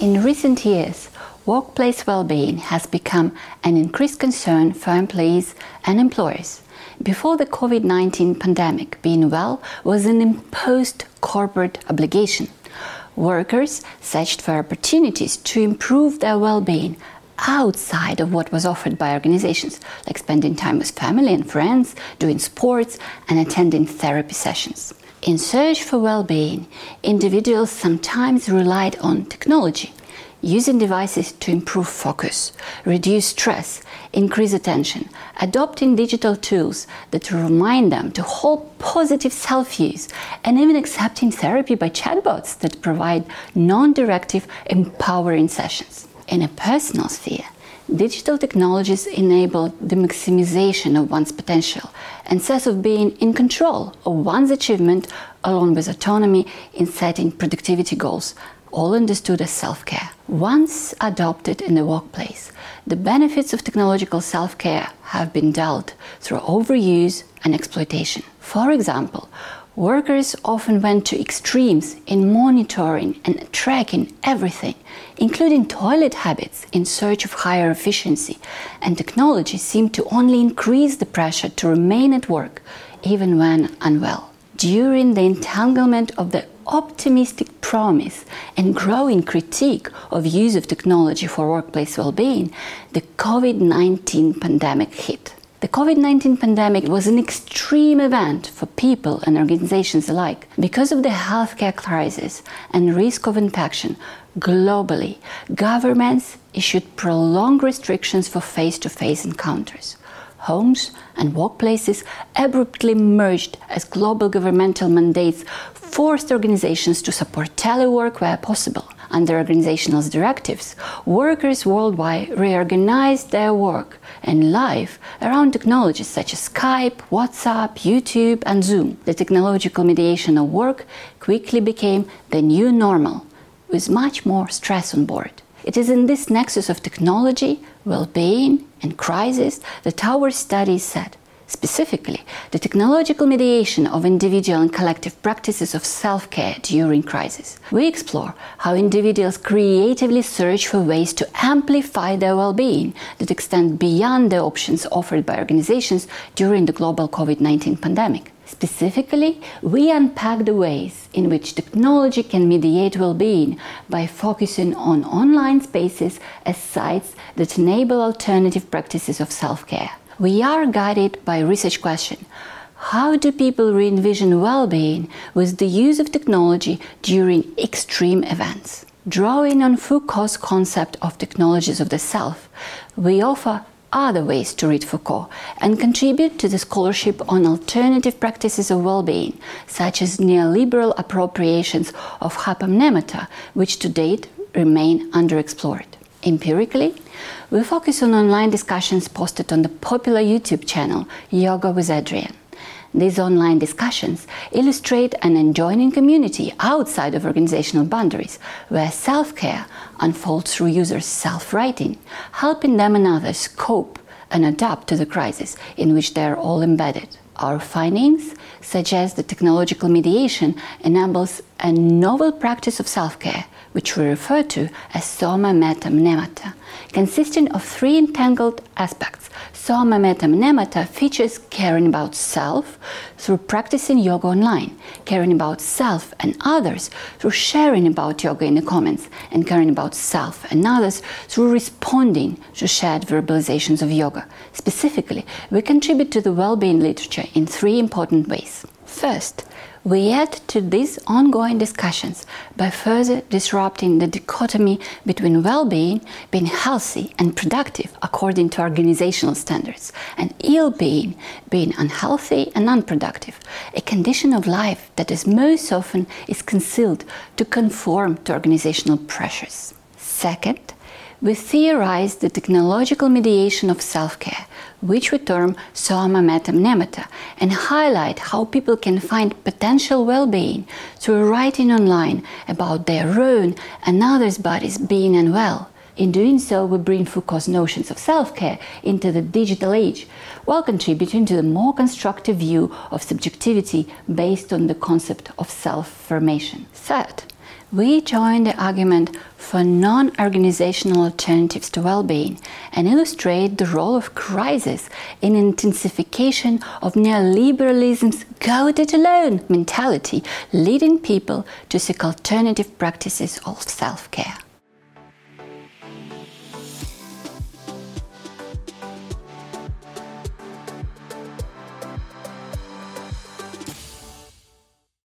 In recent years, workplace well-being has become an increased concern for employees and employers. Before the COVID-19 pandemic, being well was an imposed corporate obligation. Workers searched for opportunities to improve their well-being outside of what was offered by organizations, like spending time with family and friends, doing sports, and attending therapy sessions. In search for well being, individuals sometimes relied on technology, using devices to improve focus, reduce stress, increase attention, adopting digital tools that remind them to hold positive self use, and even accepting therapy by chatbots that provide non directive, empowering sessions. In a personal sphere, digital technologies enable the maximization of one's potential and sense of being in control of one's achievement along with autonomy in setting productivity goals, all understood as self care. Once adopted in the workplace, the benefits of technological self care have been dealt through overuse and exploitation. For example, Workers often went to extremes in monitoring and tracking everything, including toilet habits, in search of higher efficiency, and technology seemed to only increase the pressure to remain at work, even when unwell. During the entanglement of the optimistic promise and growing critique of use of technology for workplace well-being, the COVID-19 pandemic hit. The COVID 19 pandemic was an extreme event for people and organizations alike. Because of the healthcare crisis and risk of infection globally, governments issued prolonged restrictions for face to face encounters. Homes and workplaces abruptly merged as global governmental mandates forced organizations to support telework where possible. Under organizational directives, workers worldwide reorganized their work and life around technologies such as Skype, WhatsApp, YouTube, and Zoom. The technological mediation of work quickly became the new normal, with much more stress on board. It is in this nexus of technology, well being, and crisis that our studies said Specifically, the technological mediation of individual and collective practices of self care during crisis. We explore how individuals creatively search for ways to amplify their well being that extend beyond the options offered by organizations during the global COVID 19 pandemic. Specifically, we unpack the ways in which technology can mediate well being by focusing on online spaces as sites that enable alternative practices of self care we are guided by research question how do people re envision well being with the use of technology during extreme events? Drawing on Foucault's concept of technologies of the self, we offer other ways to read Foucault and contribute to the scholarship on alternative practices of well being, such as neoliberal appropriations of hypomnemata, which to date remain underexplored. Empirically, we focus on online discussions posted on the popular YouTube channel Yoga with Adriene. These online discussions illustrate an enjoining community outside of organizational boundaries, where self care unfolds through users' self writing, helping them and others cope and adapt to the crisis in which they are all embedded. Our findings suggest that technological mediation enables a novel practice of self care which we refer to as somametamnemata, consisting of three entangled aspects. Soma metta features caring about self through practicing yoga online, caring about self and others through sharing about yoga in the comments, and caring about self and others through responding to shared verbalizations of yoga. Specifically, we contribute to the well being literature in three important ways. First, we add to these ongoing discussions by further disrupting the dichotomy between well being, being healthy and productive according to organizational standards, and ill being, being unhealthy and unproductive, a condition of life that is most often is concealed to conform to organizational pressures. Second, we theorize the technological mediation of self care, which we term Somametamnemata, and highlight how people can find potential well being through writing online about their own and others' bodies being unwell. In doing so, we bring Foucault's notions of self care into the digital age, while contributing to the more constructive view of subjectivity based on the concept of self formation. Third, we join the argument for non organizational alternatives to well being and illustrate the role of crisis in intensification of neoliberalism's go it alone mentality, leading people to seek alternative practices of self care.